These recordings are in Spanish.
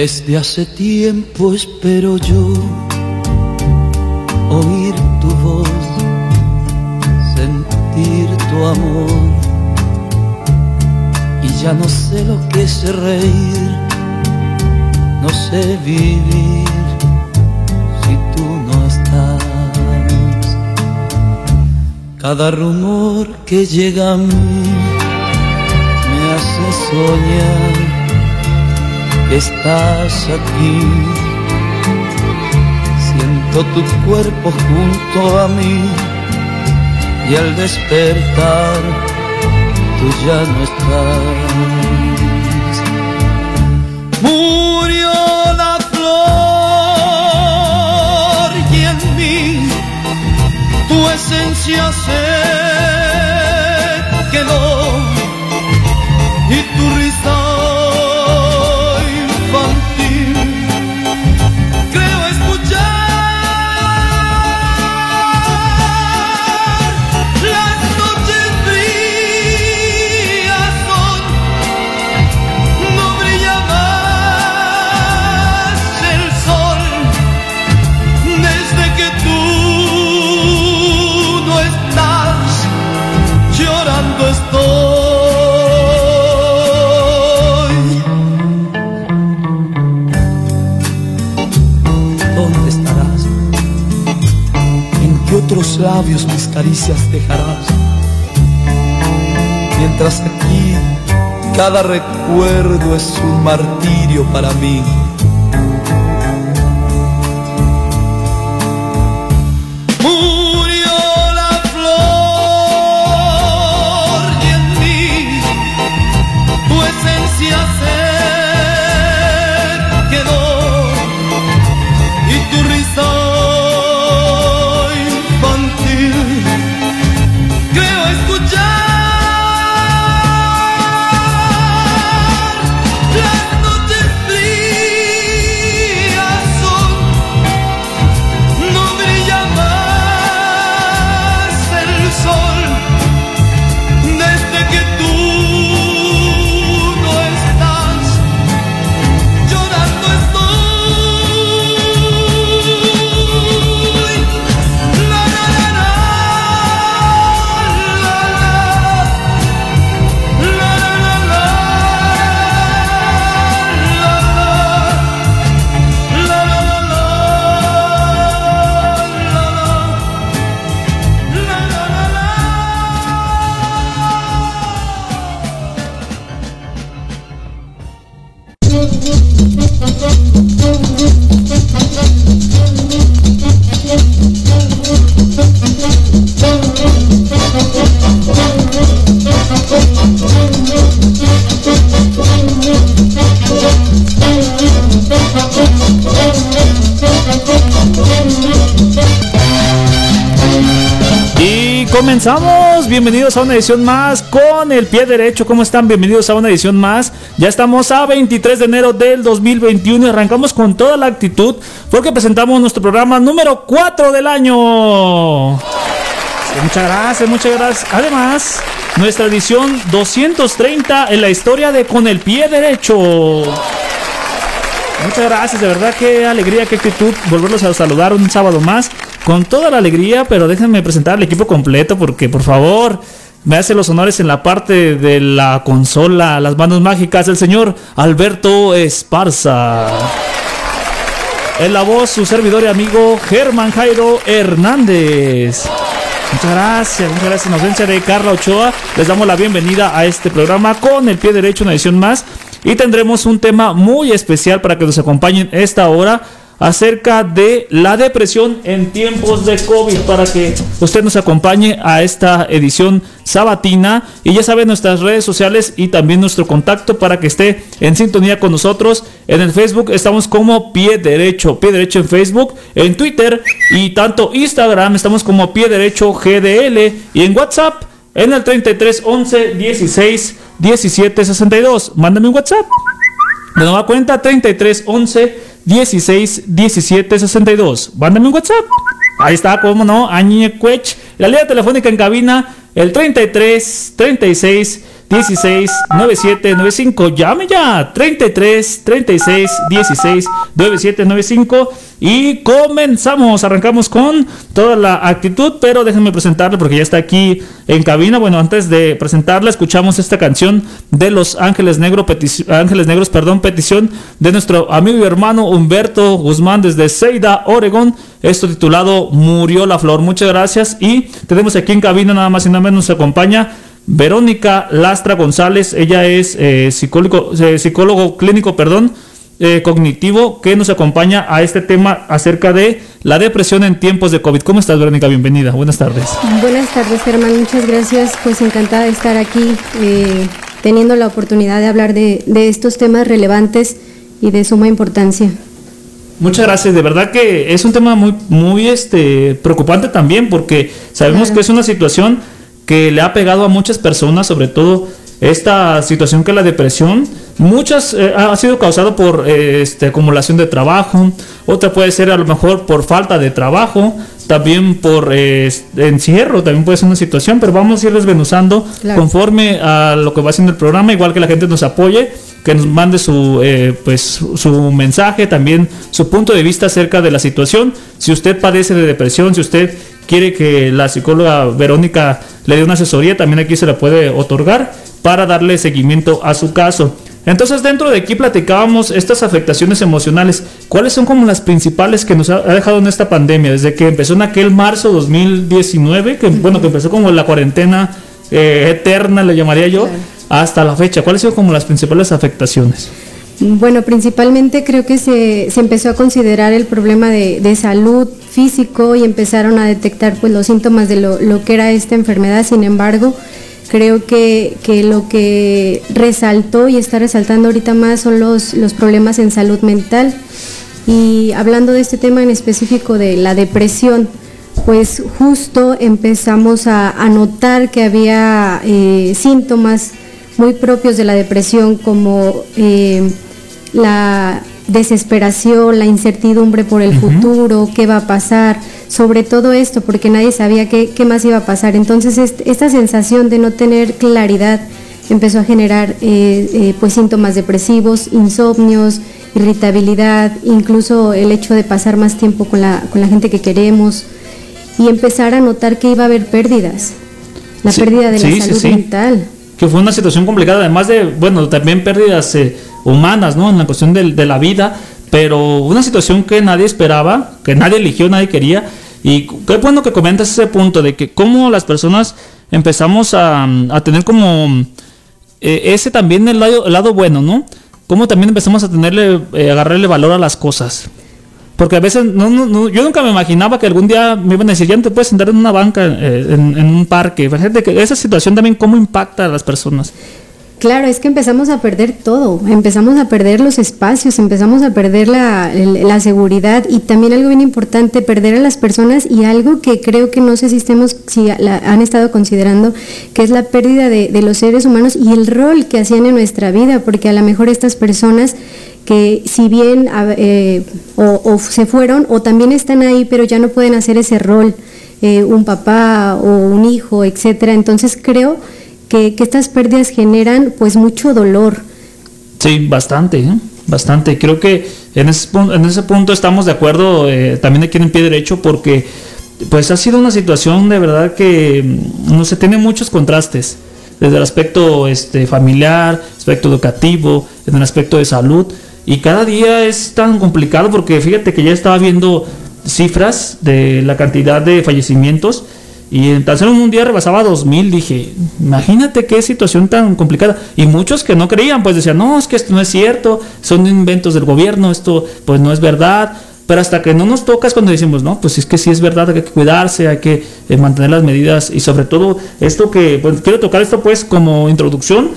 Desde hace tiempo espero yo oír tu voz, sentir tu amor. Y ya no sé lo que es reír, no sé vivir si tú no estás. Cada rumor que llega a mí me hace soñar estás aquí. Siento tu cuerpo junto a mí y al despertar tú ya no estás. Murió la flor y en mí tu esencia se caricias dejarás? Mientras aquí cada recuerdo es un martirio para mí. Comenzamos, bienvenidos a una edición más con el pie derecho, ¿cómo están? Bienvenidos a una edición más, ya estamos a 23 de enero del 2021 y arrancamos con toda la actitud porque presentamos nuestro programa número 4 del año. Muchas gracias, muchas gracias. Además, nuestra edición 230 en la historia de Con el pie derecho. Muchas gracias, de verdad qué alegría, qué actitud volverlos a saludar un sábado más con toda la alegría, pero déjenme presentar al equipo completo porque por favor me hace los honores en la parte de la consola, las manos mágicas, el señor Alberto Esparza. En la voz, su servidor y amigo Germán Jairo Hernández. Muchas gracias, muchas gracias. En ausencia de Carla Ochoa, les damos la bienvenida a este programa con el pie derecho, una edición más. y tendremos un tema muy especial para que nos acompañen esta hora acerca de la depresión en tiempos de COVID para que usted nos acompañe a esta edición sabatina. Y ya sabe nuestras redes sociales y también nuestro contacto para que esté en sintonía con nosotros. En el Facebook estamos como pie derecho pie derecho en Facebook en Twitter y tanto Instagram estamos como pie derecho GDL y en WhatsApp en el 33 11 16 17 62 mándame un WhatsApp de nueva cuenta 33 11 16 17 62. Mándame un WhatsApp. Ahí está, cómo no, Añecuech. La línea telefónica en cabina, el 33 36 16 97 95. Llame ya. 33 36 16 97 95. Y comenzamos. Arrancamos con toda la actitud. Pero déjenme presentarle porque ya está aquí en cabina. Bueno, antes de presentarla, escuchamos esta canción de Los Ángeles, Negro, Ángeles Negros, perdón, petición de nuestro amigo y hermano Humberto Guzmán desde Ceida, Oregón. Esto titulado Murió la Flor. Muchas gracias. Y tenemos aquí en cabina nada más y nada menos nos acompaña Verónica Lastra González, ella es eh, psicólogo, eh, psicólogo clínico, perdón, eh, cognitivo, que nos acompaña a este tema acerca de la depresión en tiempos de COVID. ¿Cómo estás, Verónica? Bienvenida. Buenas tardes. Buenas tardes, Germán. Muchas gracias. Pues encantada de estar aquí, teniendo la oportunidad de hablar de, estos temas relevantes y de suma importancia. Muchas gracias, de verdad que es un tema muy, muy este, preocupante también porque sabemos que es una situación que le ha pegado a muchas personas, sobre todo esta situación que es la depresión. Muchas eh, ha sido causado por eh, este, acumulación de trabajo, otra puede ser a lo mejor por falta de trabajo, también por eh, encierro, también puede ser una situación, pero vamos a ir desmenuzando conforme a lo que va haciendo el programa, igual que la gente nos apoye, que nos mande su, pues, su mensaje, también su punto de vista acerca de la situación. Si usted padece de depresión, si usted quiere que la psicóloga Verónica le dé una asesoría, también aquí se la puede otorgar para darle seguimiento a su caso. Entonces dentro de aquí platicábamos estas afectaciones emocionales. ¿Cuáles son como las principales que nos ha dejado en esta pandemia? Desde que empezó en aquel marzo 2019, que bueno, que empezó como la cuarentena eh, eterna, le llamaría yo, hasta la fecha. ¿Cuáles son como las principales afectaciones? Bueno, principalmente creo que se, se empezó a considerar el problema de, de, salud físico y empezaron a detectar pues los síntomas de lo, lo que era esta enfermedad. Sin embargo, creo que, que, lo que resaltó y está resaltando ahorita más son los, los problemas en salud mental. Y hablando de este tema en específico de la depresión, pues justo empezamos a, notar que había eh, síntomas muy propios de la depresión como... Eh, la desesperación, la incertidumbre por el futuro, qué va a pasar, sobre todo esto, porque nadie sabía qué, más iba a pasar. Entonces, esta sensación de no tener claridad empezó a generar eh, eh, pues síntomas depresivos, insomnios, irritabilidad, incluso el hecho de pasar más tiempo con la, con la gente que queremos y empezar a notar que iba a haber pérdidas, la pérdida de la salud mental. Que fue una situación complicada, además de, bueno, también pérdidas eh, humanas, ¿no? En la cuestión de, de, la vida, pero una situación que nadie esperaba, que nadie eligió, nadie quería. Y qué bueno que comentas ese punto de que cómo las personas empezamos a, tener como eh, ese también el lado, el lado bueno, ¿no? Cómo también empezamos a tenerle, eh, agarrarle valor a las cosas. Porque a veces, no, no, yo nunca me imaginaba que algún día me iban a decir, ya no te puedes sentar en una banca, eh, en, en, un parque. Fíjate que esa situación también, cómo impacta a las personas. Claro, es que empezamos a perder todo, empezamos a perder los espacios, empezamos a perder la, seguridad y también algo bien importante, perder a las personas y algo que creo que no sé si, estemos, si la, han estado considerando, que es la pérdida de, de, los seres humanos y el rol que hacían en nuestra vida, porque a lo mejor estas personas que si bien eh, o, o, se fueron o también están ahí, pero ya no pueden hacer ese rol, eh, un papá o un hijo, etcétera. Entonces creo que, estas pérdidas generan pues mucho dolor. Sí, bastante, ¿eh? bastante. Creo que en ese, en ese punto estamos de acuerdo eh, también aquí en pie derecho porque pues ha sido una situación de verdad que mm, no se tiene muchos contrastes desde el aspecto este, familiar, aspecto educativo, en el aspecto de salud y cada día es tan complicado porque fíjate que ya estaba viendo cifras de la cantidad de fallecimientos y en tan un día rebasaba 2000. Dije, imagínate qué situación tan complicada. Y muchos que no creían, pues decían, no, es que esto no es cierto, son inventos del gobierno, esto pues no es verdad. Pero hasta que no nos toca es cuando decimos, no, pues es que sí es verdad, hay que cuidarse, hay que eh, mantener las medidas y sobre todo esto que, pues, quiero tocar esto pues como introducción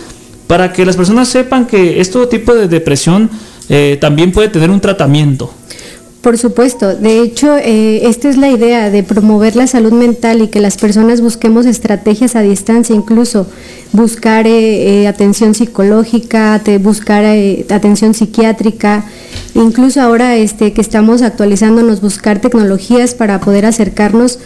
para que las personas sepan que este tipo de depresión eh, también puede tener un tratamiento. Por supuesto, de hecho, eh, esta es la idea de promover la salud mental y que las personas busquemos estrategias a distancia, incluso buscar eh, eh, atención psicológica, buscar atención psiquiátrica, incluso ahora este, que estamos actualizándonos, buscar tecnologías para poder acercarnos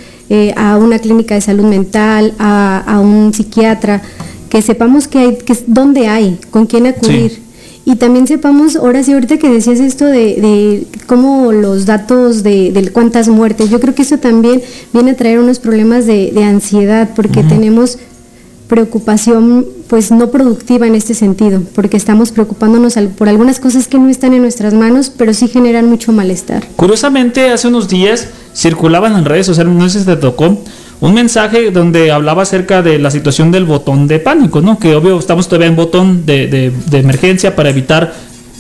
a una clínica de salud mental, a, un psiquiatra, que sepamos que hay, que, dónde hay, con quién acudir y también sepamos, ahora sí, ahorita que decías esto de, de cómo los datos de, de, cuántas muertes, yo creo que eso también viene a traer unos problemas de, de ansiedad, porque tenemos preocupación pues no productiva en este sentido, porque estamos preocupándonos por algunas cosas que no están en nuestras manos, pero sí generan mucho malestar. Curiosamente, hace unos días circulaban en redes sociales, no sé si te tocó, un mensaje donde hablaba acerca de la situación del botón de pánico, ¿no? Que obvio estamos todavía en botón de, de, emergencia para evitar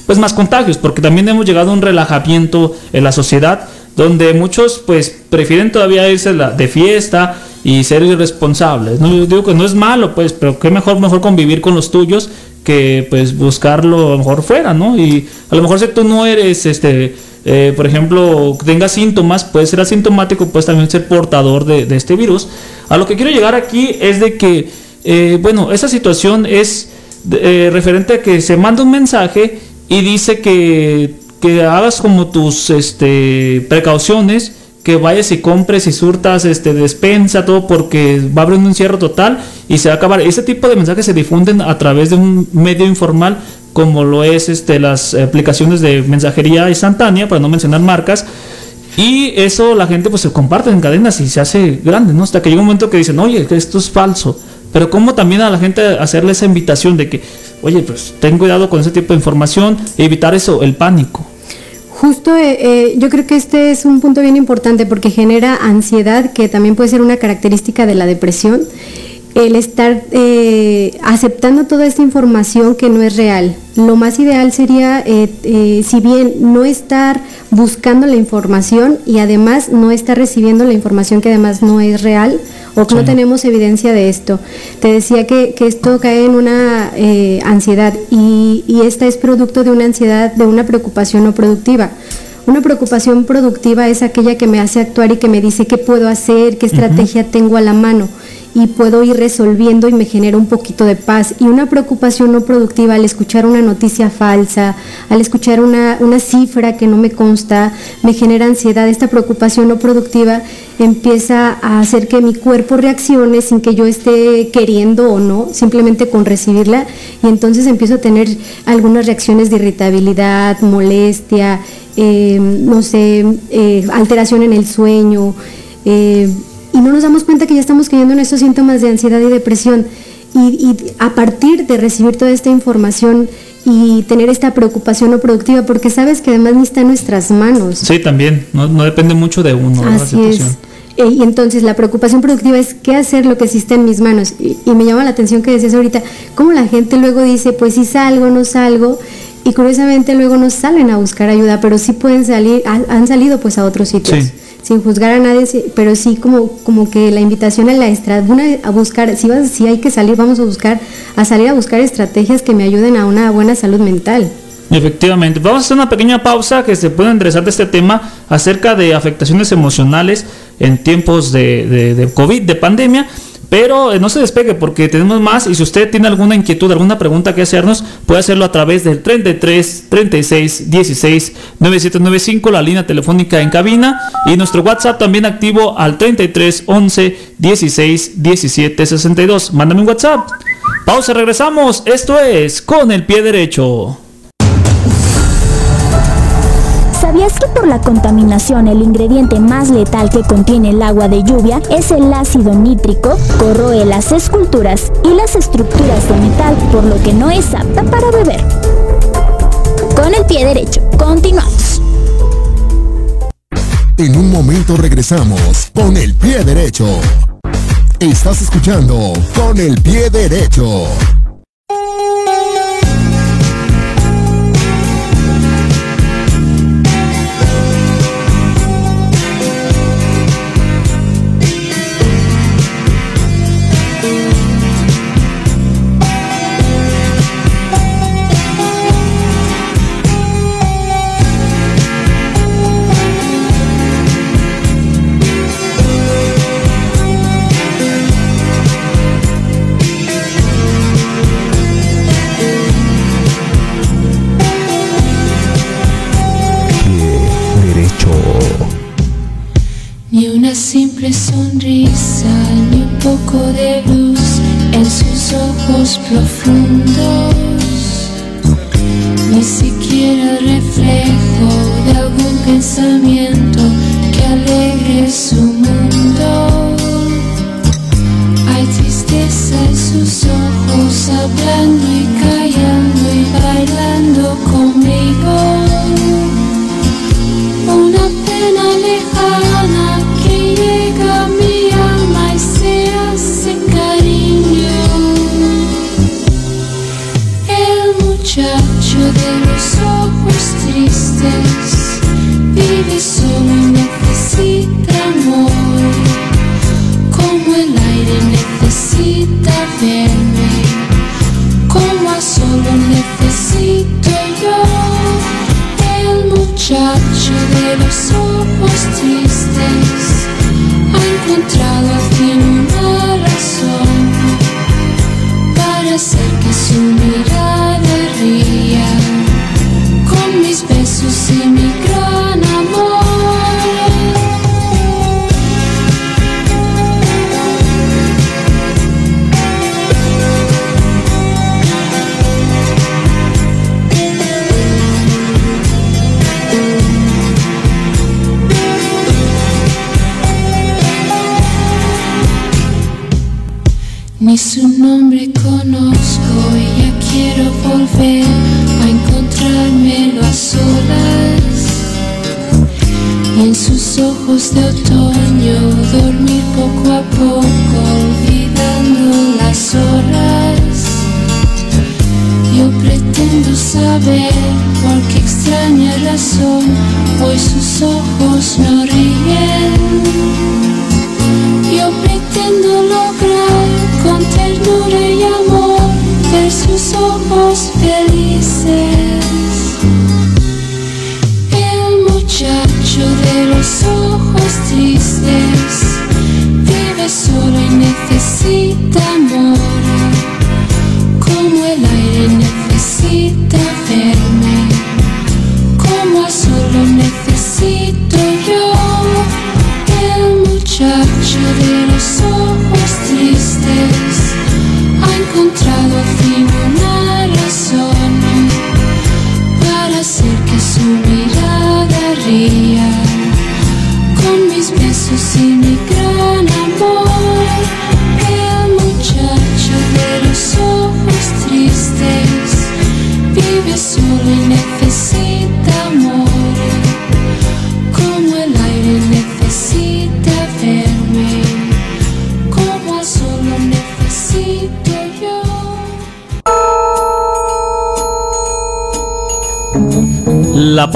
pues más contagios, porque también hemos llegado a un relajamiento en la sociedad donde muchos pues prefieren todavía irse de fiesta y ser irresponsables. ¿no? Yo digo que no es malo, pues, pero qué mejor, mejor convivir con los tuyos que pues buscarlo a lo mejor fuera, ¿no? Y a lo mejor si tú no eres este eh, por ejemplo, tenga síntomas, puede ser asintomático, puede también ser portador de, este virus. A lo que quiero llegar aquí es de que, eh, bueno, esa situación es eh, referente a que se manda un mensaje y dice que, que hagas como tus este, precauciones, que vayas y compres y surtas este, despensa, todo porque va a haber un encierro total y se va a acabar. Ese tipo de mensajes se difunden a través de un medio informal como lo es este, las aplicaciones de mensajería instantánea, para no mencionar marcas. Y eso la gente pues se comparte en cadenas y se hace grande, ¿no? Hasta que llega un momento que dicen, oye, esto es falso. Pero cómo también a la gente hacerle esa invitación de que, oye, pues ten cuidado con ese tipo de información evitar eso, el pánico. Justo, eh, eh, yo creo que este es un punto bien importante porque genera ansiedad, que también puede ser una característica de la depresión el estar eh, aceptando toda esta información que no es real. Lo más ideal sería, eh, eh, si bien no estar buscando la información y además no estar recibiendo la información que además no es real o que no tenemos evidencia de esto. Te decía que, esto cae en una ansiedad y, y esta es producto de una ansiedad, de una preocupación no productiva. Una preocupación productiva es aquella que me hace actuar y que me dice qué puedo hacer, qué estrategia tengo a la mano y puedo ir resolviendo y me genera un poquito de paz. Y una preocupación no productiva al escuchar una noticia falsa, al escuchar una, una cifra que no me consta, me genera ansiedad. Esta preocupación no productiva empieza a hacer que mi cuerpo reaccione sin que yo esté queriendo o no, simplemente con recibirla. Y entonces empiezo a tener algunas reacciones de irritabilidad, molestia, eh, no sé, eh, alteración en el sueño. Eh, y no nos damos cuenta que ya estamos cayendo en estos síntomas de ansiedad y depresión. Y, a partir de recibir toda esta información y tener esta preocupación no productiva, porque sabes que además ni está en nuestras manos. Sí, también, no, depende mucho de uno. Así es. Eh, y entonces la preocupación productiva es qué hacer lo que sí está en mis manos. Y, me llama la atención que decías ahorita, cómo la gente luego dice, pues si salgo, no salgo, y curiosamente luego no salen a buscar ayuda, pero sí pueden salir, han, salido pues a otros sitios. Sí sin juzgar a nadie, pero sí como, como que la invitación a la estrategia, a buscar, si, vas, si hay que salir, vamos a buscar, a salir a buscar estrategias que me ayuden a una buena salud mental. Efectivamente, vamos a hacer una pequeña pausa que se puede interesar de este tema acerca de afectaciones emocionales en tiempos de, de, de COVID, de pandemia. Pero eh, no se despegue porque tenemos más y si usted tiene alguna inquietud, alguna pregunta que hacernos, puede hacerlo a través del 33 36 16 9795, la línea telefónica en cabina y nuestro WhatsApp también activo al 33 11 16 17 62. Mándame un WhatsApp. Pausa, regresamos. Esto es con el pie derecho. ¿Sabías que por la contaminación el ingrediente más letal que contiene el agua de lluvia es el ácido nítrico? Corroe las esculturas y las estructuras de metal, por lo que no es apta para beber. Con el pie derecho, continuamos. En un momento regresamos con el pie derecho. Estás escuchando con el pie derecho.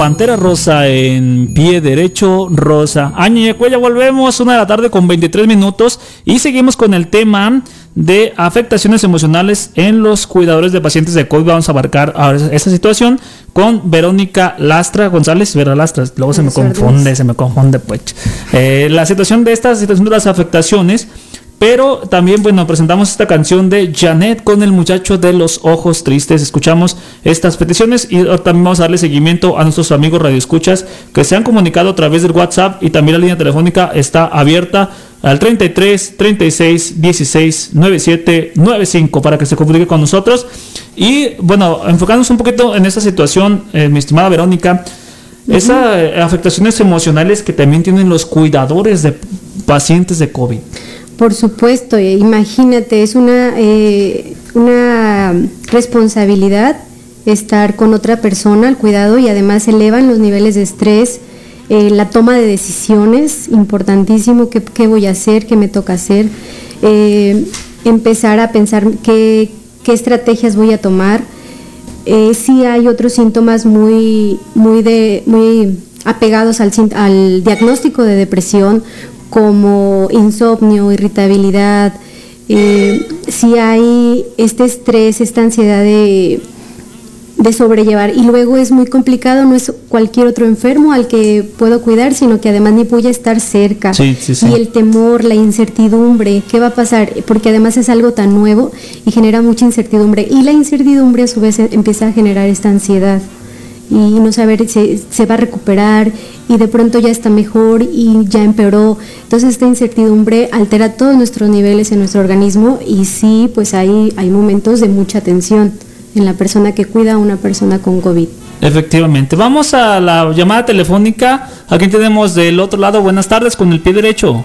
Pantera Rosa en pie derecho, Rosa. Año ya volvemos, una de la tarde con 23 minutos y seguimos con el tema de afectaciones emocionales en los cuidadores de pacientes de COVID. Vamos a abarcar ahora esta situación con Verónica Lastra González, Vera Lastra, luego se me confunde, se me confunde pues. Eh, la situación de esta situación de las afectaciones pero también, bueno, presentamos esta canción de Janet con el muchacho de los ojos tristes. Escuchamos estas peticiones y también vamos a darle seguimiento a nuestros amigos radioescuchas que se han comunicado a través del WhatsApp y también la línea telefónica está abierta al 33 36 16 97 95 para que se comunique con nosotros. Y bueno, enfocándonos un poquito en esta situación, eh, mi estimada Verónica, esas eh, afectaciones emocionales que también tienen los cuidadores de pacientes de COVID. Por supuesto, eh, imagínate, es una, eh, una responsabilidad estar con otra persona al cuidado y además elevan los niveles de estrés, eh, la toma de decisiones, importantísimo, qué, voy a hacer, qué me toca hacer. empezar a pensar qué, qué estrategias voy a tomar. Eh, sí hay otros síntomas muy, muy, muy apegados al, al diagnóstico de depresión, como insomnio, irritabilidad, eh, si hay este estrés, esta ansiedad de, de sobrellevar. Y luego es muy complicado, no es cualquier otro enfermo al que puedo cuidar, sino que además ni voy a estar cerca. Sí, sí, sí. Y el temor, la incertidumbre, ¿qué va a pasar? Porque además es algo tan nuevo y genera mucha incertidumbre. Y la incertidumbre a su vez empieza a generar esta ansiedad y no saber si se va a recuperar y de pronto ya está mejor y ya empeoró. Entonces esta incertidumbre altera todos nuestros niveles en nuestro organismo y sí, pues hay, hay momentos de mucha tensión en la persona que cuida a una persona con COVID. Efectivamente. Vamos a la llamada telefónica. Aquí tenemos del otro lado. Buenas tardes con el pie derecho.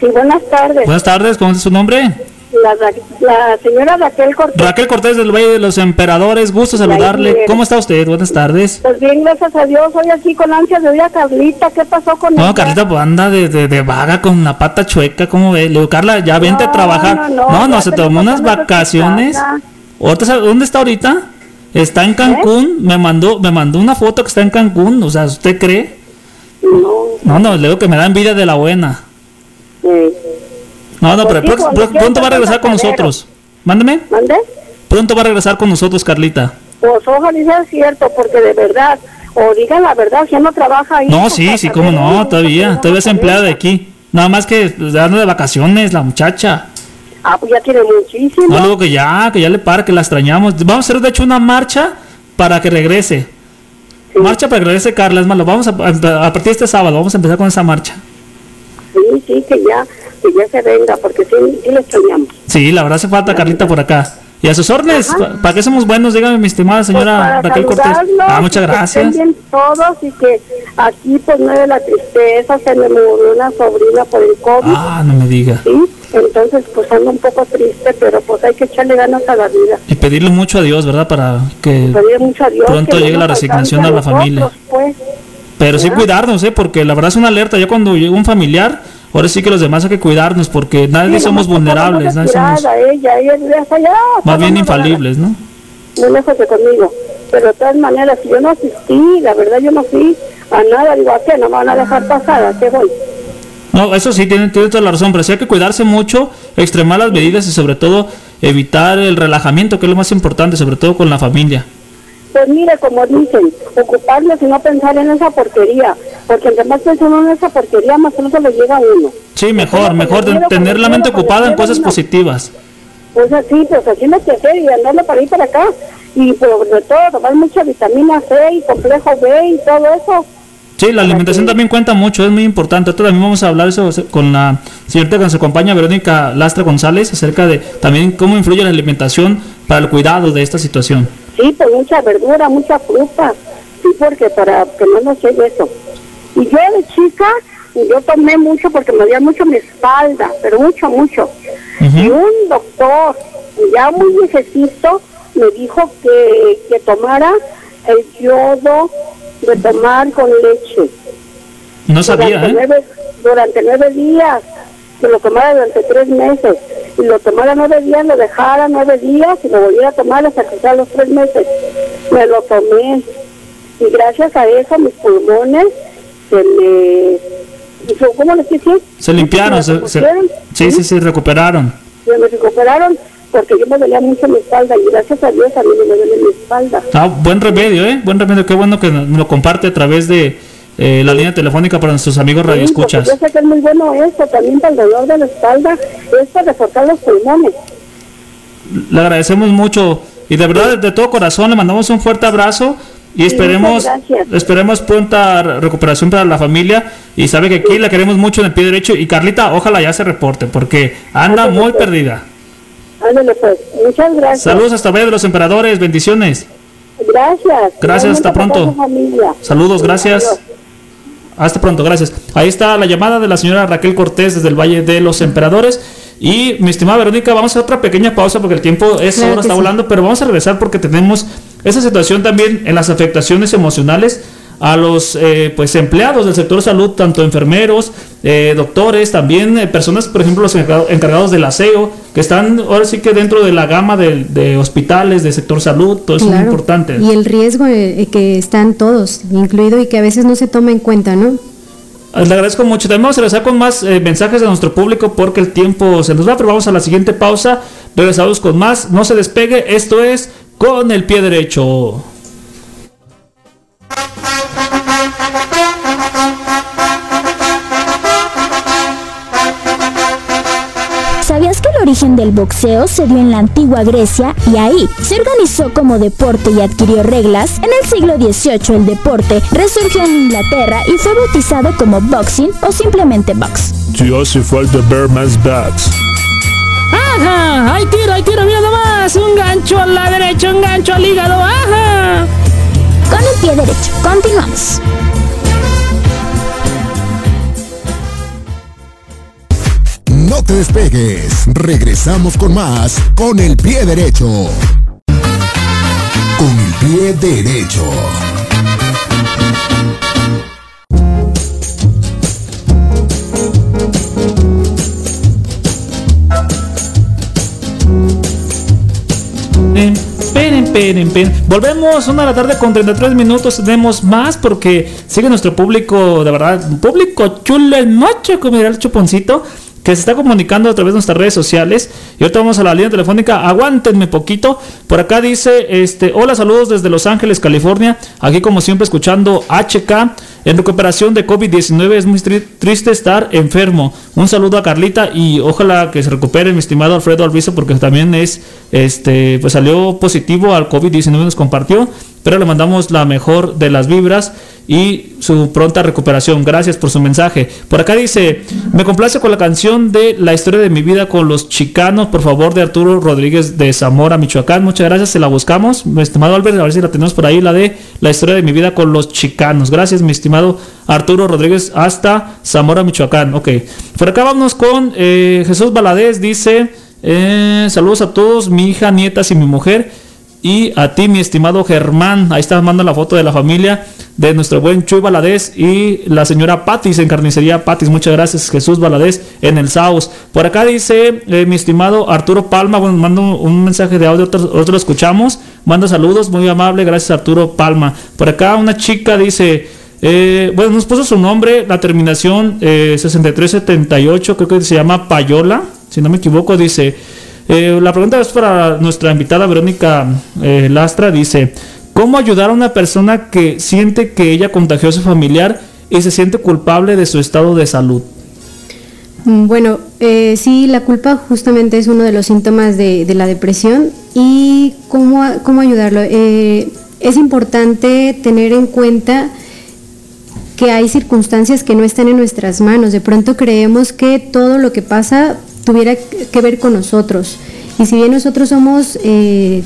Sí, buenas tardes. Buenas tardes, ¿cómo es su nombre? La, la señora Raquel Cortés. Raquel Cortés del Valle de los Emperadores. Gusto saludarle. ¿Cómo está usted? Buenas tardes. Pues bien, gracias a Dios. Hoy aquí con ansias de oír a Carlita. ¿Qué pasó con No, ella? Carlita, pues anda de, de, de vaga con la pata chueca, ¿cómo ve? Le digo, Carla, ya vente a trabajar. no, No, no, no, se tomó unas vacaciones. ¿Dónde está ahorita? Está en Cancún, me mandó, me mandó una foto que está en Cancún, o sea, ¿usted cree? No, No, no, le digo que me da envidia de la buena. eh, No, no, pero Pues pronto va a regresar con nosotros. Mándeme. ¿mande? Pronto va a regresar con nosotros, Carlita. Pues ojalá sea cierto, porque de verdad, o digan la verdad, si no trabaja ahí. No, sí, sí, cómo no, todavía, todavía es empleada de aquí. Nada más que anda de vacaciones, la muchacha. Ah, pues ya tiene muchísimo. No, luego que ya, que ya le para, que la extrañamos. Vamos a hacer de hecho una marcha para que regrese. Sí. Marcha para que regrese Carla, es malo. Vamos a, a, a partir de este sábado, vamos a empezar con esa marcha. Sí, sí, que ya, que ya se venga, porque sí, sí le extrañamos. Sí, la verdad hace falta Carlita por acá. Y a sus órdenes, Ajá. pa- ¿para qué somos buenos? Dígame, mi estimada Pues señora para Raquel Cortés. Ah, y muchas que gracias. estén bien todos y que aquí pues no de la tristeza, se me murió una sobrina por el COVID, Ah, no me diga. ¿sí? Entonces pues ando un poco triste, pero pues hay que echarle ganas a la vida. Y pedirle mucho a Dios, ¿verdad? Para que... Mucho a Dios Pronto que llegue la resignación a la familia. Pues. Pero sí cuidarnos, ¿eh? Porque la verdad es una alerta. Ya cuando llega un familiar, ahora sí que los demás hay que cuidarnos porque nadie Sí, somos vulnerables, nadie somos Ella, ella allá, más bien infalibles, ¿no? Muy lejos de conmigo. Pero de todas maneras, si yo no asistí, la verdad yo no fui a nada, digo, ¿a qué? No me van a dejar pasar, ¿a qué voy? No, eso sí, tiene, tiene toda la razón, pero sí hay que cuidarse mucho, extremar las medidas y sobre todo evitar el relajamiento, que es lo más importante, sobre todo con la familia. Pues mire, como dicen, ocuparnos y no pensar en esa porquería, porque entre más piensa uno en esa porquería, más pronto le llega a uno. Sí, mejor, mejor ten- tener la mente ocupada en cosas positivas. Pues así, pues así no que hacer y andarle para ahí para acá. Y pues sobre todo tomar mucha vitamina C y complejo B y todo eso. Sí, la alimentación también cuenta mucho, es muy importante. Ahorita también vamos a hablar eso con la señorita que nos acompaña, Verónica Lastra González, acerca de también cómo influye la alimentación para el cuidado de esta situación. Sí, pues mucha verdura, mucha fruta. Sí, porque para que no nos llegue eso. Y yo de chica, yo tomé mucho porque me dolía mucho mi espalda, pero mucho, mucho. Y un doctor, ya muy viejecito, me dijo que, que tomara el yodo de tomar con leche. No sabía, durante, ¿eh? nueve, durante nueve días, que lo tomara durante tres meses. Y lo tomara nueve días, lo dejara nueve días y lo volviera a tomar hasta que sea los tres meses. Me lo tomé. Y gracias a eso mis pulmones se me... ¿Cómo les dije? Se limpiaron, se, se- sí, sí, sí, recuperaron. Se me recuperaron porque yo me dolía mucho mi espalda y gracias a Dios a mí me duele mi espalda. Ah, buen remedio, ¿eh? Buen remedio, qué bueno que nos lo comparte a través de eh, la línea telefónica para nuestros amigos Sí, radioescuchas. yo sé que es muy bueno esto, también para el dolor de la espalda, es para reforzar los pulmones. Le agradecemos mucho y de verdad de todo corazón le mandamos un fuerte abrazo y esperemos esperemos pronta re- recuperación para la familia y sabe que aquí la queremos mucho en el pie derecho y Carlita ojalá ya se reporte porque anda Ándale, muy pues. perdida. Ándale pues, muchas gracias. Saludos hasta Valle de los Emperadores, bendiciones. Gracias. Gracias, hasta pronto. familia. Saludos, gracias. Adiós. Hasta pronto, gracias. Ahí está la llamada de la señora Raquel Cortés desde el Valle de los Emperadores. Y mi estimada Verónica, vamos a otra pequeña pausa porque el tiempo es Claro ahora está sí. volando, pero vamos a regresar porque tenemos esa situación también en las afectaciones emocionales a los eh, pues empleados del sector salud, tanto enfermeros, eh, doctores, también eh, personas, por ejemplo, los encarga- encargados del aseo, que están ahora sí que dentro de la gama de, de hospitales, de sector salud, todo eso es muy importante. Y el riesgo eh, que están todos, incluido y que a veces no se toma en cuenta, ¿no? Le agradezco mucho. También vamos a regresar con más eh, mensajes de nuestro público porque el tiempo se nos va, pero vamos a la siguiente pausa. Regresamos con más. No se despegue. Esto es con el pie derecho. Origen del boxeo se dio en la antigua Grecia y ahí se organizó como deporte y adquirió reglas? En el siglo XVIII el deporte resurgió en Inglaterra y fue bautizado como boxing o simplemente box. Si hace falta ver más bats. ¡Ajá! ¡Hay tiro, hay tiro! ¡Mira nomás! Un gancho a la derecha, un gancho al hígado. ¡Ajá! Con el pie derecho, continuamos. No te despegues. Regresamos con más con el pie derecho. Con el pie derecho. Esperen, esperen, esperen. Volvemos una de la tarde con 33 minutos. Tenemos más porque sigue nuestro público, de verdad, un público chulo el macho, como dirá el chuponcito, que se está comunicando a través de nuestras redes sociales. Y ahorita vamos a la línea telefónica. Aguántenme poquito. Por acá dice: este, Hola, saludos desde Los Ángeles, California. Aquí, como siempre, escuchando HK. En recuperación de COVID-19 es muy tri- triste estar enfermo. Un saludo a Carlita y ojalá que se recupere mi estimado Alfredo Alviso porque también es, este, pues salió positivo al COVID-19 nos compartió, pero le mandamos la mejor de las vibras y su pronta recuperación. Gracias por su mensaje. Por acá dice, me complace con la canción de La historia de mi vida con los chicanos, por favor, de Arturo Rodríguez de Zamora, Michoacán. Muchas gracias, se la buscamos. Mi estimado Albert, a ver si la tenemos por ahí, la de La historia de mi vida con los chicanos. Gracias, mi estimado Arturo Rodríguez, hasta Zamora, Michoacán. Ok, por acá vamos con eh, Jesús Valadez, dice, eh, saludos a todos, mi hija, nietas y mi mujer. Y a ti, mi estimado Germán, ahí está mandando la foto de la familia de nuestro buen Chuy Valadez y la señora Patis en Carnicería Patis. Muchas gracias, Jesús Valadez en el Saus. Por acá dice eh, mi estimado Arturo Palma, bueno, mando un mensaje de audio, otro, otro lo escuchamos. Manda saludos, muy amable, gracias Arturo Palma. Por acá una chica dice, eh, bueno, nos puso su nombre, la terminación eh, 6378, creo que se llama Payola, si no me equivoco, dice... Eh, la pregunta es para nuestra invitada Verónica eh, Lastra. Dice, ¿cómo ayudar a una persona que siente que ella contagió a su familiar y se siente culpable de su estado de salud? Mm, Bueno, eh, sí, la culpa justamente es uno de los síntomas de, de la depresión y cómo, cómo ayudarlo. Eh, es importante tener en cuenta que hay circunstancias que no están en nuestras manos. De pronto creemos que todo lo que pasa tuviera que ver con nosotros. Y si bien nosotros somos, eh,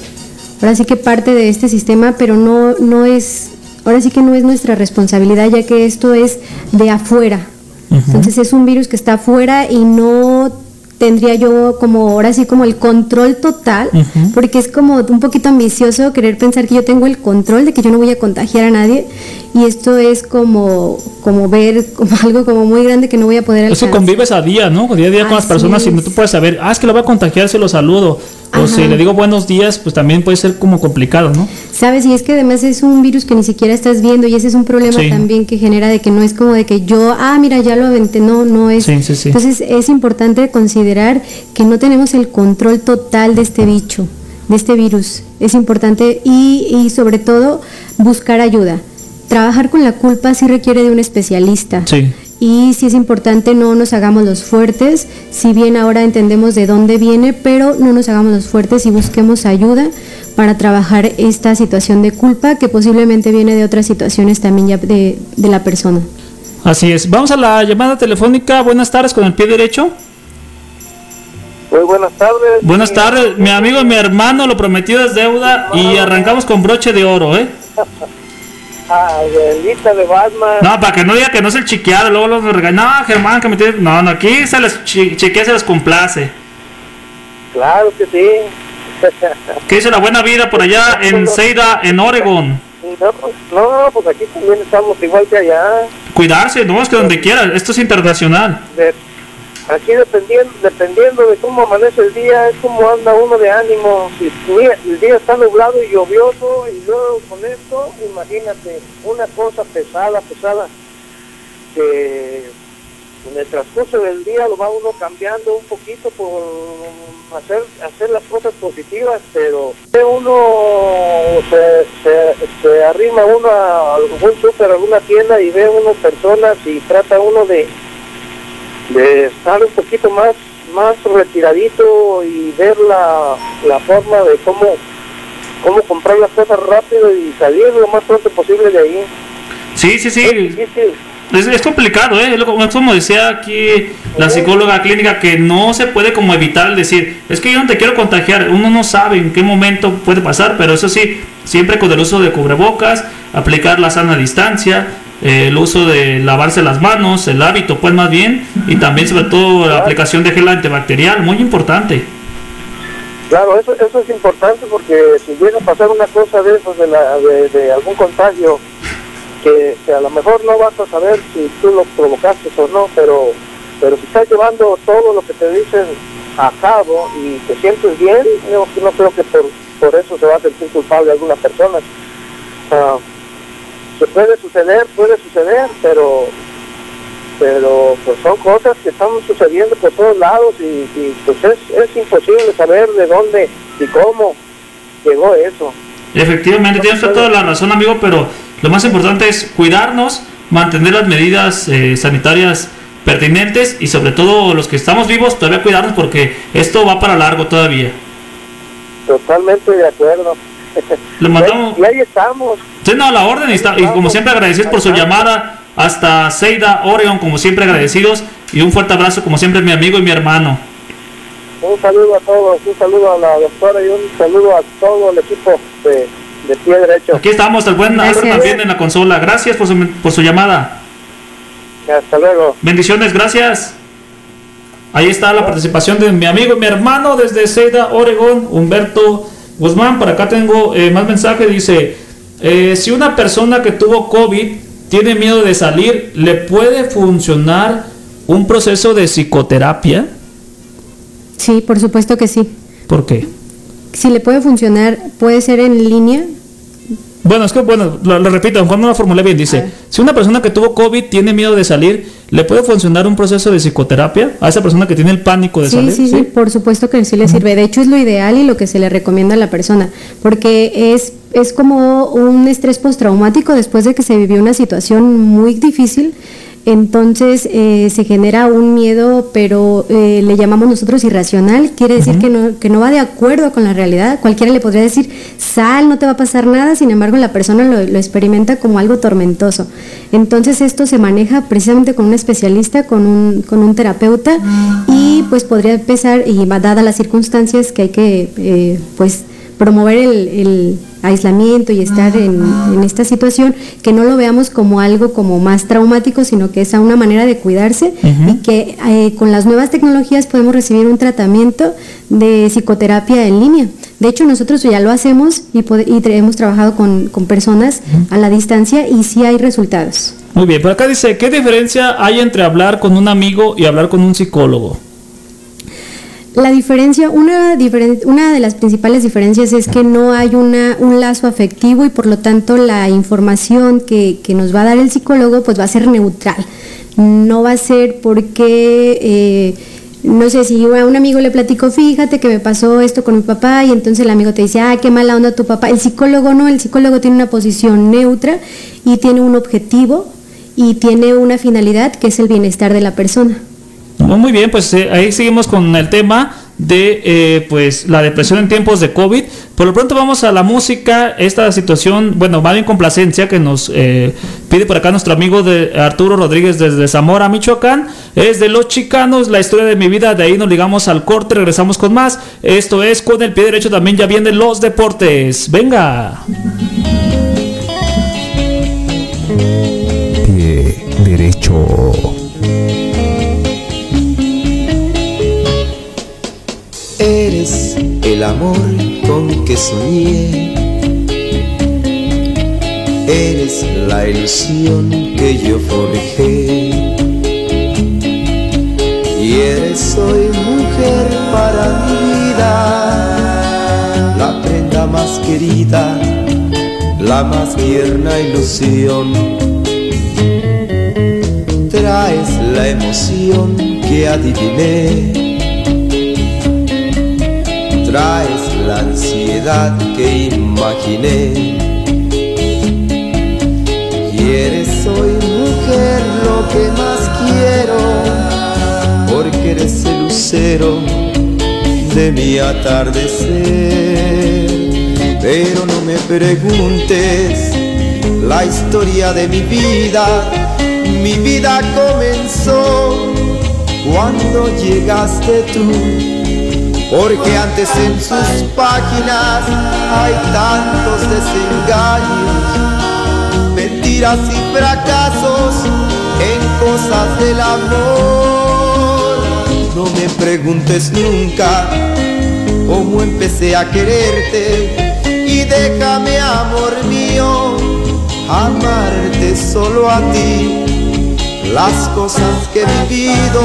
ahora sí que parte de este sistema, pero no, no es, ahora sí que no es nuestra responsabilidad, ya que esto es de afuera. Entonces es un virus que está afuera y no tendría yo como ahora sí como el control total, porque es como un poquito ambicioso querer pensar que yo tengo el control de que yo no voy a contagiar a nadie y esto es como como ver como algo como muy grande que no voy a poder alcanzar. convives a día, ¿no? Día a día con las personas y no tú puedes saber, ah, es que lo voy a contagiar, se lo saludo. O si le digo buenos días, pues también puede ser como complicado, ¿no? Sabes, y es que además es un virus que ni siquiera estás viendo y ese es un problema Sí. también que genera de que no es como de que yo, ah, mira, ya lo aventé, no, no es. Sí, sí, sí. Entonces es importante considerar que no tenemos el control total de este bicho, de este virus. Es importante y, y sobre todo buscar ayuda. Trabajar con la culpa sí requiere de un especialista. Sí. Y sí es importante no nos hagamos los fuertes, si bien ahora entendemos de dónde viene, pero no nos hagamos los fuertes y busquemos ayuda para trabajar esta situación de culpa que posiblemente viene de otras situaciones también ya de, de la persona. Así es. Vamos a la llamada telefónica. Buenas tardes con el pie derecho. Muy buenas tardes. Buenas tardes, mi amigo mi hermano, lo prometido es deuda y arrancamos con broche de oro, ¿eh? Bendita de Batman. No, para que no diga que no es el chiqueado, luego los regañan. No, Germán, que me tiene... No, no, aquí se les chi- chiquea, se les complace. Claro que sí. ¿Qué dice la buena vida por allá en Seida, en Oregon? No, pues, no, pues aquí también estamos igual que allá. Cuidarse, no, es que donde quiera, esto es internacional. De- aquí dependiendo, dependiendo de cómo amanece el día, es como anda uno de ánimo. Si el día está nublado y lluvioso, y luego con esto, imagínate, una cosa pesada, pesada, que en el transcurso del día lo va uno cambiando un poquito por hacer hacer las cosas positivas, pero uno se, se, se arrima uno a algún súper, a alguna tienda y ve uno personas y trata uno de, de estar un poquito más más retiradito y ver la, la forma de cómo cómo comprar las cosas rápido y salir lo más pronto posible de ahí. Sí, sí, sí. Es difícil. Es, es complicado, ¿eh? Como decía aquí la psicóloga clínica, que no se puede como evitar el decir, es que yo no te quiero contagiar, uno no sabe en qué momento puede pasar, pero eso sí, siempre con el uso de cubrebocas, aplicar la sana distancia, eh, el uso de lavarse las manos, el hábito pues más bien, y también sobre todo la aplicación de gel antibacterial, muy importante. Claro, eso, eso es importante porque si llega a pasar una cosa de eso, de, la, de, de algún contagio, que, que a lo mejor no vas a saber si tú lo provocaste o no, pero, pero si estás llevando todo lo que te dicen a cabo y te sientes bien, yo no creo que por, por eso se va a sentir culpable alguna persona. Ah, puede suceder, puede suceder, pero pero pues son cosas que están sucediendo por todos lados y, y, pues es, es imposible saber de dónde y cómo llegó eso. Efectivamente, tienes toda la razón, amigo, pero lo más importante es cuidarnos, mantener las medidas eh, sanitarias pertinentes y sobre todo los que estamos vivos todavía cuidarnos porque esto va para largo todavía. Totalmente de acuerdo. Le mandamos- Y ahí estamos. Sí, no, la orden y, está- y como siempre agradecidos por su llamada hasta Seida, Oregon, como siempre agradecidos y un fuerte abrazo como siempre mi amigo y mi hermano. Un saludo a todos, un saludo a la doctora y un saludo a todo el equipo de, de pie derecho. Aquí estamos, el buen Gracias. también en la consola. Gracias por su, por su llamada. Hasta luego. Bendiciones, gracias. Ahí está la participación de mi amigo y mi hermano desde Seda, Oregón, Humberto Guzmán. Por acá tengo eh, más mensaje. Dice, eh, si una persona que tuvo COVID tiene miedo de salir, ¿le puede funcionar un proceso de psicoterapia? Sí, por supuesto que sí. ¿Por qué? Si le puede funcionar, puede ser en línea. Bueno, es que, bueno, lo, lo repito, Juan no lo formulé bien. Dice, si una persona que tuvo COVID tiene miedo de salir, ¿le puede funcionar un proceso de psicoterapia a esa persona que tiene el pánico de Sí, salir? sí, sí, por supuesto que sí le sirve. De hecho, es lo ideal y lo que se le recomienda a la persona, porque es, es como un estrés postraumático después de que se vivió una situación muy difícil. Entonces eh, se genera un miedo, pero eh, le llamamos nosotros irracional, quiere decir que, no, que no va de acuerdo con la realidad. Cualquiera le podría decir, sal, no te va a pasar nada, sin embargo la persona lo, lo experimenta como algo tormentoso. Entonces esto se maneja precisamente con un especialista, con un, con un terapeuta. Y pues podría empezar, y dadas las circunstancias que hay que eh, pues promover el, el aislamiento y estar en, en esta situación, que no lo veamos como algo como más traumático, sino que es a una manera de cuidarse y que eh, con las nuevas tecnologías podemos recibir un tratamiento de psicoterapia en línea. De hecho, nosotros ya lo hacemos y, hemos trabajado con, con personas a la distancia y sí hay resultados. Muy bien, por acá dice, ¿qué diferencia hay entre hablar con un amigo y hablar con un psicólogo? La diferencia, una, diferen- una de las principales diferencias es que no hay una, un lazo afectivo y por lo tanto la información que, nos va a dar el psicólogo pues va a ser neutral. No va a ser porque, eh, no sé, si a un amigo le platico, fíjate que me pasó esto con mi papá y entonces el amigo te dice, ah, qué mala onda tu papá. El psicólogo no, el psicólogo tiene una posición neutra y tiene un objetivo y tiene una finalidad que es el bienestar de la persona. Muy bien, pues eh, ahí seguimos con el tema de eh, pues la depresión en tiempos de COVID. Por lo pronto vamos a la música, esta situación, bueno, va bien complacencia que nos eh, pide por acá nuestro amigo de Arturo Rodríguez desde Zamora, Michoacán. Es de Los Chicanos, la historia de mi vida, de ahí nos ligamos al corte, regresamos con más. Esto es con el pie derecho, también ya vienen los deportes. Venga. Pie derecho. Eres el amor con que soñé. Eres la ilusión que yo forjé. Y eres hoy mujer para mi vida, la prenda más querida, la más tierna ilusión. Traes la emoción que adiviné. Traes la ansiedad que imaginé. Y eres hoy mujer lo que más quiero, porque eres el lucero de mi atardecer. Pero no me preguntes la historia de mi vida, mi vida comenzó cuando llegaste tú. Porque antes en sus páginas hay tantos desengaños mentiras y fracasos en cosas del amor. No me preguntes nunca cómo empecé a quererte y déjame, amor mío, amarte solo a ti. Las cosas que he vivido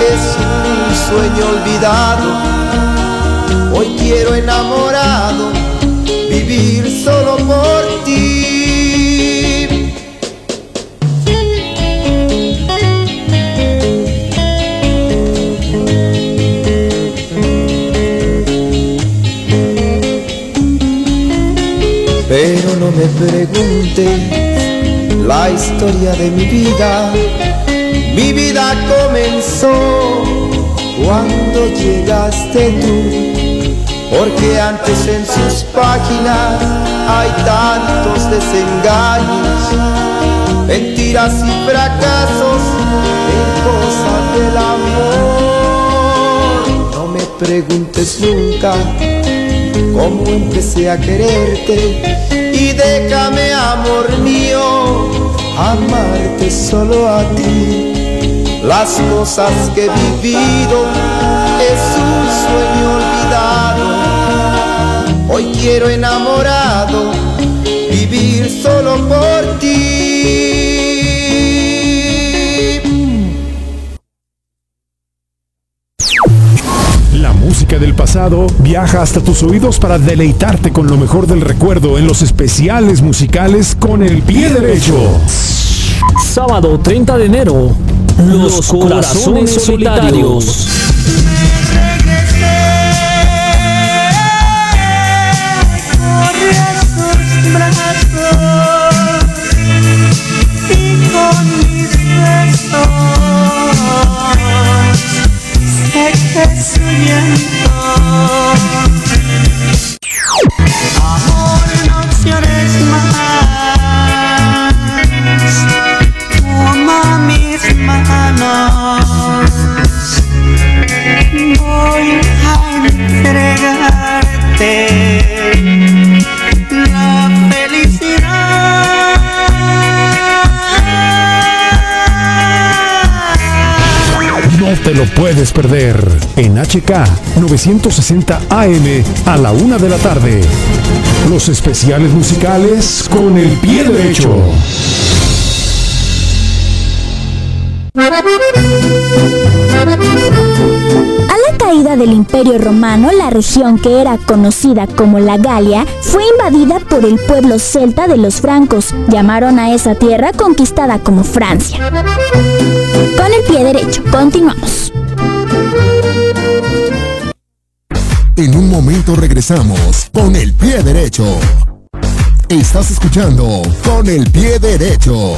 es un sueño olvidado. Hoy quiero enamorado vivir solo por ti. Pero no me preguntes la historia de mi vida. Mi vida comenzó cuando llegaste tú. Porque antes en sus páginas hay tantos desengaños, mentiras y fracasos en cosas del amor. No me preguntes nunca cómo empecé a quererte y déjame, amor mío, amarte solo a ti. Las cosas que he vivido es un sueño olvidado. Hoy quiero enamorado vivir solo por del pasado viaja hasta tus oídos para deleitarte con lo mejor del recuerdo en los especiales musicales con el pie derecho. Sábado 30 de enero, Los Corazones Solitarios. a sus te lo puedes perder en HK 960 AM a la una de la tarde. Los especiales musicales con el pie derecho. Del Imperio Romano, la región que era conocida como la Galia fue invadida por el pueblo celta de los francos. Llamaron a esa tierra conquistada como Francia. Con el pie derecho, continuamos. En un momento regresamos con el pie derecho. Estás escuchando con el pie derecho.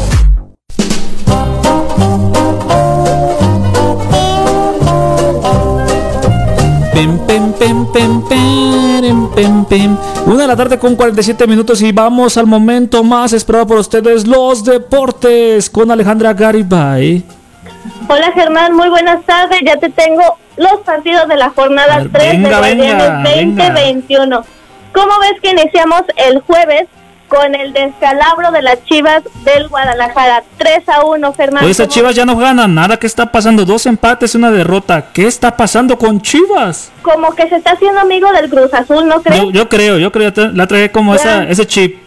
Pem, pem, pem, pem, pem, pem, pem. Una de la tarde con 47 minutos y vamos al momento más esperado por ustedes, los deportes, con Alejandra Garibay. Hola Germán, muy buenas tardes. Ya te tengo los partidos de la jornada ver, 3 venga, de Guardianes venga, 2021. ¿Cómo ves que iniciamos el jueves con el descalabro de las Chivas del Guadalajara? 3 a 1, Germán. Hoy esas ¿Cómo- Chivas ya no ganan nada. ¿Qué está pasando? Dos empates, una derrota. ¿Qué está pasando con Chivas? Como que se está haciendo amigo del Cruz Azul, ¿no crees? Yo, yo creo, yo creo. La traje como esa, ese chip.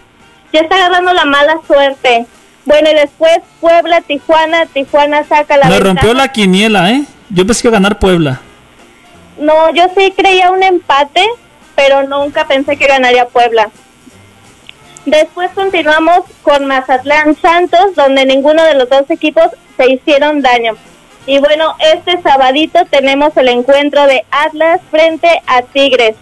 Ya está agarrando la mala suerte. Bueno, y después Puebla, Tijuana, Tijuana saca la Me ventaja. rompió la quiniela, ¿eh? Yo pensé que iba a ganar Puebla. No, yo sí creía un empate, pero nunca pensé que ganaría Puebla. Después continuamos con Mazatlán Santos, donde ninguno de los dos equipos se hicieron daño. Y bueno, este sabadito tenemos el encuentro de Atlas frente a Tigres.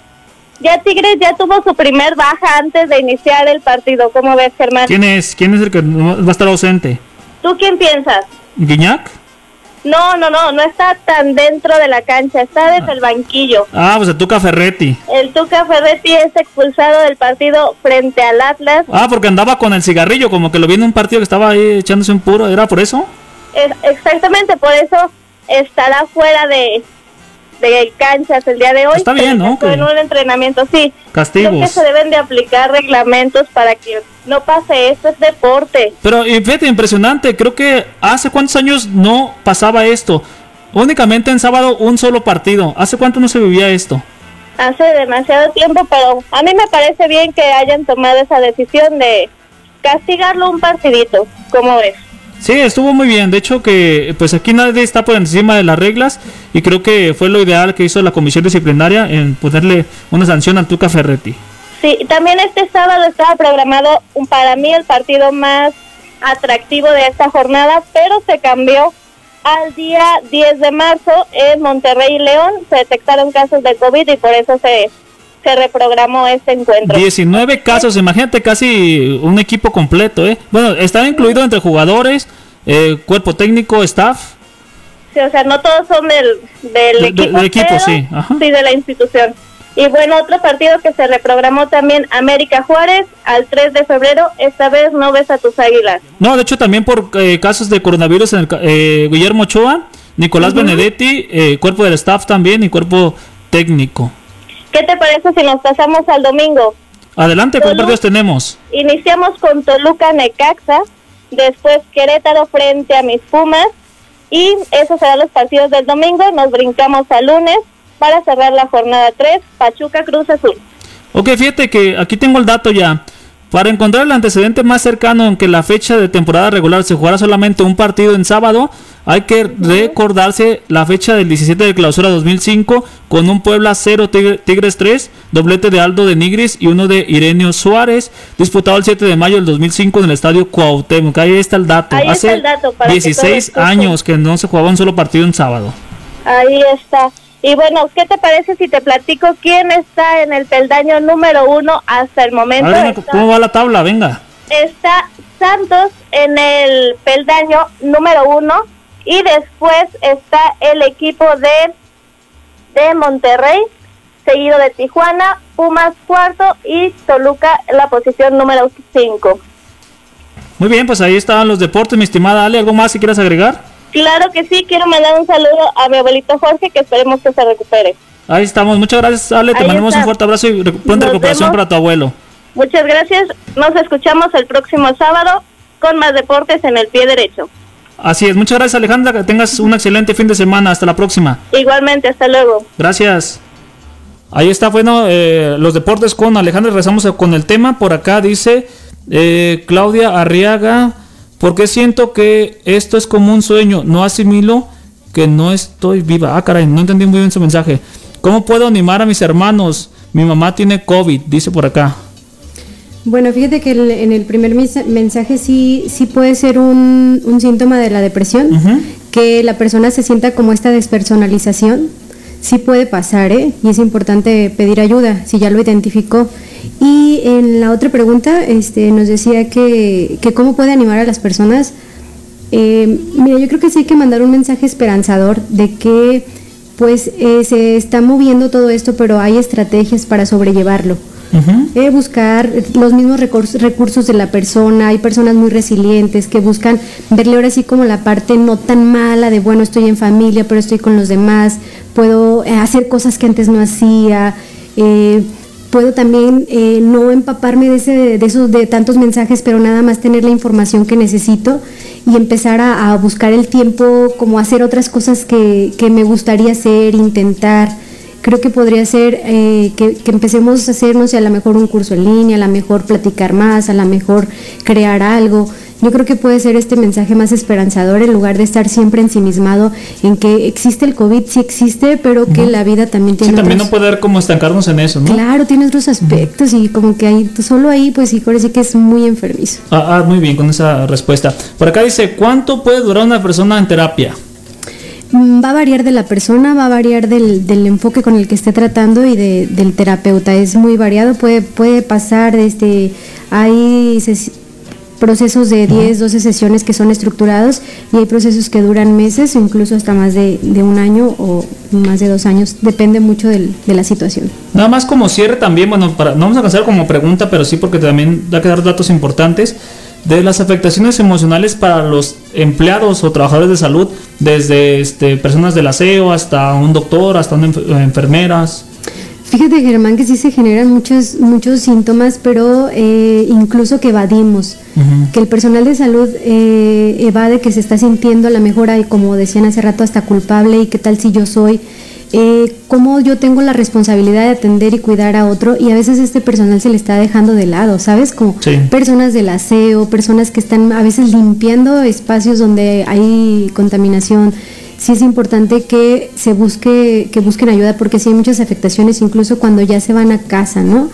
Ya Tigres ya tuvo su primer baja antes de iniciar el partido. ¿Cómo ves, Germán? ¿Quién es? ¿Quién es el que va a estar ausente? ¿Tú quién piensas? ¿Guiñac? No, no, no, no está tan dentro de la cancha, está desde el banquillo. Ah, pues el Tuca Ferretti. El Tuca Ferretti es expulsado del partido frente al Atlas. Ah, porque andaba con el cigarrillo, como que lo vi en un partido que estaba ahí echándose un puro. ¿Era por eso? Es- exactamente por eso estará fuera de, de canchas el día de hoy. Está bien, ¿no? En un entrenamiento, sí. Castigos. Creo que se deben de aplicar reglamentos para que no pase esto, es deporte. Pero y fíjate, impresionante. Creo que hace cuántos años no pasaba esto. Únicamente en sábado un solo partido. ¿Hace cuánto no se vivía esto? Hace demasiado tiempo, pero a mí me parece bien que hayan tomado esa decisión de castigarlo un partidito, como ves. Sí, estuvo muy bien. De hecho que pues aquí nadie está por encima de las reglas y creo que fue lo ideal que hizo la comisión disciplinaria en ponerle una sanción al Tuca Ferretti. Sí, también este sábado estaba programado para mí el partido más atractivo de esta jornada, pero se cambió al día 10 de marzo en Monterrey y León. Se detectaron casos de COVID y por eso se, se reprogramó este encuentro. 19 casos, imagínate casi un equipo completo, ¿eh? Bueno, estaba incluido entre jugadores, eh, cuerpo técnico, staff. Sí, o sea, no todos son del, del De- de- equipo, del equipo, pero sí, ajá. sí de la institución. Y bueno, otro partido que se reprogramó también, América Juárez, al 3 de febrero. Esta vez no ves a tus águilas. No, de hecho también por eh, casos de coronavirus en el, eh, Guillermo Ochoa, Nicolás Benedetti, eh, cuerpo del staff también y cuerpo técnico. ¿Qué te parece si nos pasamos al domingo? Adelante, ¿cuántos partidos tenemos? Iniciamos con Toluca Necaxa, después Querétaro frente a mis Pumas y esos serán los partidos del domingo. Nos brincamos al lunes para cerrar la jornada 3, Pachuca Cruz Azul. Ok, fíjate que aquí tengo el dato ya. Para encontrar el antecedente más cercano en que la fecha de temporada regular se jugara solamente un partido en sábado, hay que recordarse la fecha del 17 de clausura 2005 con un Puebla 0 Tigre- Tigres 3, doblete de Aldo de Nigris y uno de Ireneo Suárez, disputado el 7 de mayo del 2005 en el estadio Cuauhtémoc. Ahí está el dato. Ahí está Hace el dato para que todos 16 escuchen. años que no se jugaba un solo partido en sábado. Ahí está. Y bueno, ¿qué te parece si te platico quién está en el peldaño número uno hasta el A momento? ver, ¿cómo va la tabla? Venga. está Santos en el peldaño número uno y después está el equipo de, de Monterrey, seguido de Tijuana, Pumas cuarto y Toluca en la posición número cinco. Muy bien, pues ahí están los deportes, mi estimada Ale. ¿Algo más si quieres agregar? Claro que sí, quiero mandar un saludo a mi abuelito Jorge, que esperemos que se recupere. Ahí estamos. Muchas gracias, Ale. Te Ahí mandamos está. un fuerte abrazo y pronta recuperación vemos. para tu abuelo. Muchas gracias, nos escuchamos el próximo sábado con más deportes en el pie derecho. Así es. Muchas gracias, Alejandra. Que tengas un excelente fin de semana. Hasta la próxima. Igualmente, hasta luego. Gracias. Ahí está, bueno, eh, los deportes con Alejandra. Rezamos con el tema. Por acá dice eh, Claudia Arriaga. Porque siento que esto es como un sueño. No asimilo que no estoy viva. Ah, caray, no entendí muy bien su mensaje. ¿Cómo puedo animar a mis hermanos? Mi mamá tiene COVID, dice por acá. Bueno, fíjate que en el primer mensaje sí, sí puede ser un, un síntoma de la depresión, que la persona se sienta como esta despersonalización. Sí puede pasar, ¿eh? Y es importante pedir ayuda si ya lo identificó. Y en la otra pregunta este, nos decía que, que cómo puede animar a las personas. Eh, mira, yo creo que sí hay que mandar un mensaje esperanzador de que pues eh, se está moviendo todo esto, pero hay estrategias para sobrellevarlo. Eh, buscar los mismos recursos, recursos de la persona, hay personas muy resilientes que buscan verle ahora sí como la parte no tan mala de bueno, estoy en familia, pero estoy con los demás, puedo eh, hacer cosas que antes no hacía, eh, puedo también eh, no empaparme de, ese, de esos de tantos mensajes, pero nada más tener la información que necesito y empezar a, a buscar el tiempo, como hacer otras cosas que, que me gustaría hacer, intentar. Creo que podría ser eh, que, que empecemos a hacer, no sé, a lo mejor un curso en línea, a lo mejor platicar más, a lo mejor crear algo. Yo creo que puede ser este mensaje más esperanzador en lugar de estar siempre ensimismado en que existe el COVID, sí existe, pero que la vida también tiene Sí, también no poder como estancarnos en eso, ¿no? Claro, tiene otros aspectos y como que ahí, solo ahí, pues sí, sí que es muy enfermizo. Ah, ah, muy bien con esa respuesta. Por acá dice, ¿cuánto puede durar una persona en terapia? Va a variar de la persona, va a variar del, del enfoque con el que esté tratando y de- del terapeuta. Es muy variado, puede, puede pasar desde, hay procesos de 10, 12 sesiones que son estructurados y hay procesos que duran meses o incluso hasta más de, de un año o más de dos años, depende mucho del- de la situación. Nada más como cierre también, bueno, para, no vamos a alcanzar como pregunta, pero sí porque también da que dar datos importantes de las afectaciones emocionales para los empleados o trabajadores de salud, desde este, personas del aseo hasta un doctor, hasta una enfermeras. Fíjate Germán que sí se generan muchos, muchos síntomas, pero eh, incluso que evadimos. que el personal de salud eh, evade que se está sintiendo a la mejor, y como decían hace rato, hasta culpable y qué tal si yo soy, eh, cómo yo tengo la responsabilidad de atender y cuidar a otro y a veces este personal se le está dejando de lado, ¿sabes? Como Sí. personas del aseo, personas que están a veces limpiando espacios donde hay contaminación. Sí es importante que se busque, que busquen ayuda porque sí hay muchas afectaciones, incluso cuando ya se van a casa, ¿no?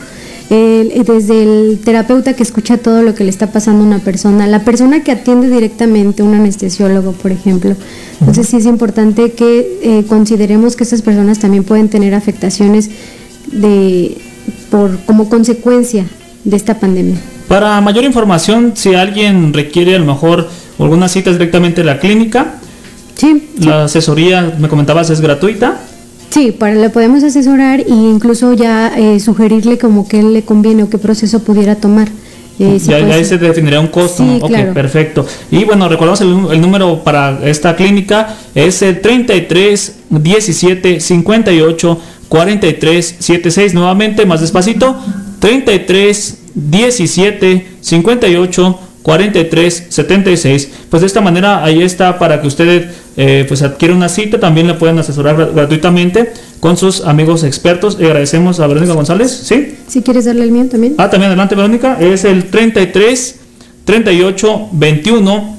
El- eh, desde el terapeuta que escucha todo lo que le está pasando a una persona, la persona que atiende directamente, un anestesiólogo, por ejemplo. Entonces sí es importante que eh, consideremos que estas personas también pueden tener afectaciones de, por, como consecuencia de esta pandemia. Para mayor información, si alguien requiere a lo mejor algunas citas directamente de la clínica, la asesoría, me comentabas, es gratuita. Sí, para le podemos asesorar e incluso ya eh, sugerirle como que le conviene o qué proceso pudiera tomar. Eh, si ya, ya ahí se definiría un costo. Sí, ok, claro. perfecto. Y bueno, recordamos el, el número para esta clínica es el 33 17 58 43 76. Nuevamente, más despacito. 33 17 58 43 76. Pues de esta manera ahí está para que usted eh, pues adquiera una cita. También le pueden asesorar gra- gratuitamente con sus amigos expertos. Y agradecemos a Verónica González. ¿Sí? Si quieres darle el mío también. Ah, también adelante, Verónica. Es el 33 38 21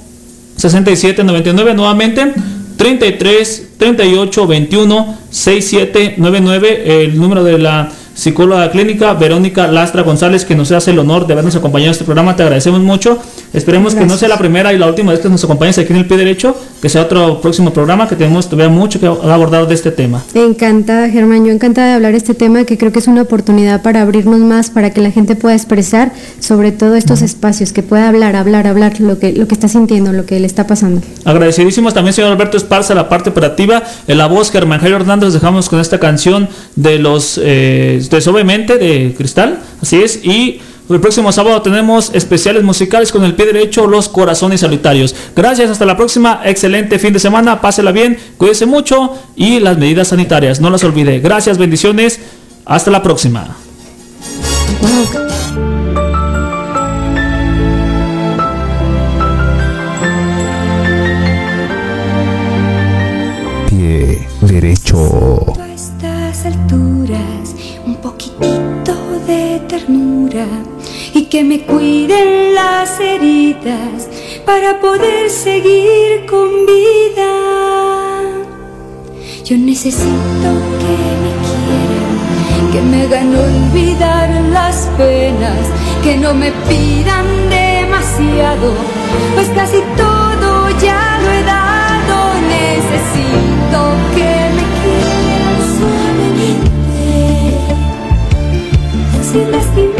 67 99. Nuevamente, 33 38 21 67 99. El número de la psicóloga clínica Verónica Lastra González, que nos hace el honor de habernos acompañado en este programa. Te agradecemos mucho. Esperemos que no sea la primera y la última vez que nos acompañes aquí en el pie derecho, que sea otro próximo programa que tenemos todavía mucho que abordar de este tema. Encantada, Germán. Yo encantada de hablar de este tema que creo que es una oportunidad para abrirnos más, para que la gente pueda expresar sobre todo estos espacios, que pueda hablar, hablar, hablar lo que, lo que está sintiendo, lo que le está pasando. Agradecidísimos también, señor Alberto Esparza, la parte operativa. En la voz, Germán Jairo Hernández, dejamos con esta canción de los, eh, de Suavemente, de Cristal. Así es. Y el próximo sábado tenemos especiales musicales con el pie derecho, Los Corazones Solitarios. Gracias, hasta la próxima. Excelente fin de semana. Pásela bien, cuídese mucho y las medidas sanitarias, no las olvide. Gracias, bendiciones. Hasta la próxima. Pie derecho. Y que me cuiden las heridas para poder seguir con vida. Yo necesito que me quieran, que me hagan olvidar las penas, que no me pidan demasiado, pues casi todo ya lo he dado. Necesito que me quieran suavemente, sin lastimarme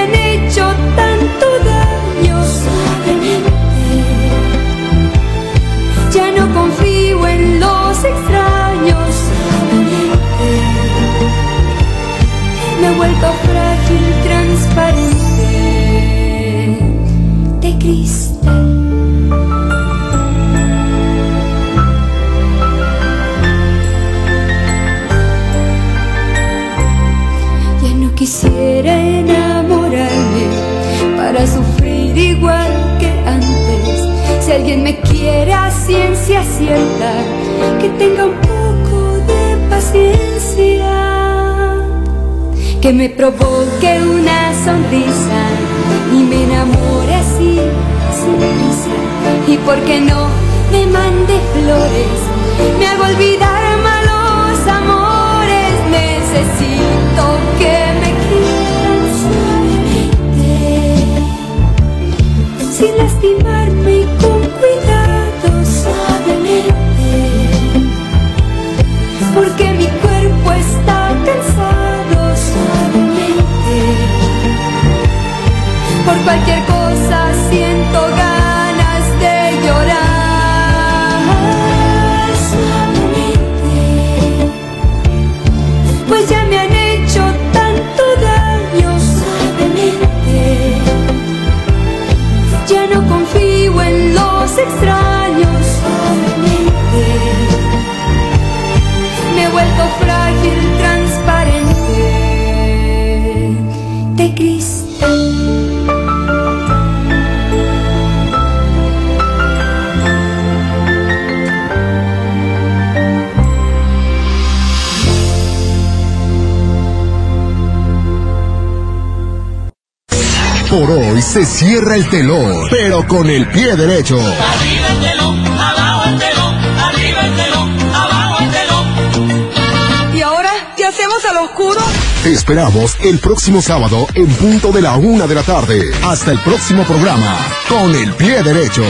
me quiere a ciencia cierta, que tenga un poco de paciencia, que me provoque una sonrisa y me enamore así sin prisa. Y por qué no me mande flores, me hago olvidar malos amores, necesito que me quieran suavemente, sin lastimarme cualquier cosa siento se cierra el telón, pero con el pie derecho. Arriba el telón, abajo el telón, arriba el telón, abajo el telón. ¿Y ahora qué hacemos al oscuro? Te esperamos el próximo sábado en punto de la una de la tarde. Hasta el próximo programa, con el pie derecho.